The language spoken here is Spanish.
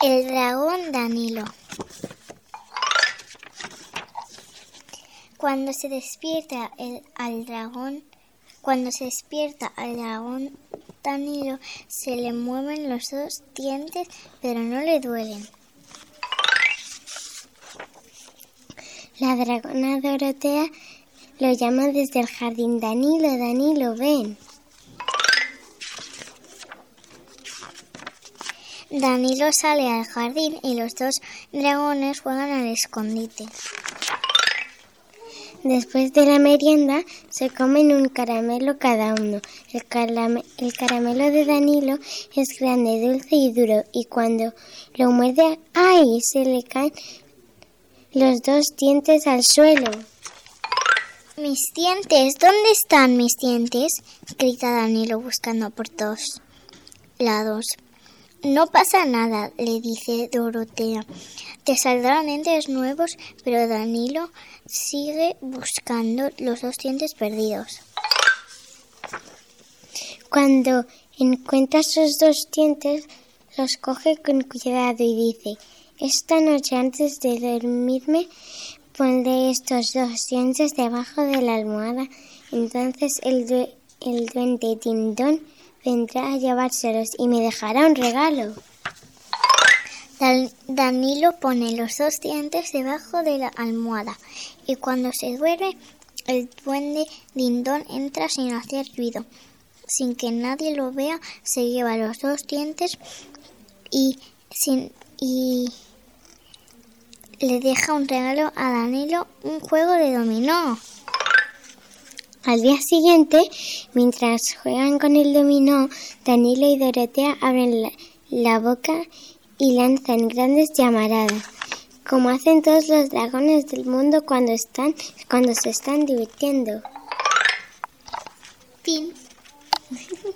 El dragón Danilo. Cuando se despierta el, al dragón, cuando se despierta al dragón Danilo, se le mueven los dos dientes, pero no le duelen. La dragona Dorotea lo llama desde el jardín. Danilo, Danilo, ven. Danilo sale al jardín y los dos dragones juegan al escondite. Después de la merienda se comen un caramelo cada uno. El, el, caramelo de Danilo es grande, dulce y duro y cuando lo muerde, ¡ay! se le caen los dos dientes al suelo. Mis dientes, ¿dónde están mis dientes? grita Danilo buscando por todos lados. No pasa nada, le dice Dorotea. Te saldrán dientes nuevos, pero Danilo sigue buscando los dos dientes perdidos. Cuando encuentra sus dos dientes, los coge con cuidado y dice, esta noche antes de dormirme pondré estos dos dientes debajo de la almohada. Entonces el, el duende Tindón vendrá a llevárselos y me dejará un regalo. Danilo pone los dos dientes debajo de la almohada y cuando se duerme el duende Dindón entra sin hacer ruido. Sin que nadie lo vea, se lleva los dos dientes y, sin, y le deja un regalo a Danilo, un juego de dominó. Al día siguiente, mientras juegan con el dominó, Danilo y Dorotea abren la, boca y lanzan grandes llamaradas, como hacen todos los dragones del mundo cuando están cuando se están divirtiendo. Fin.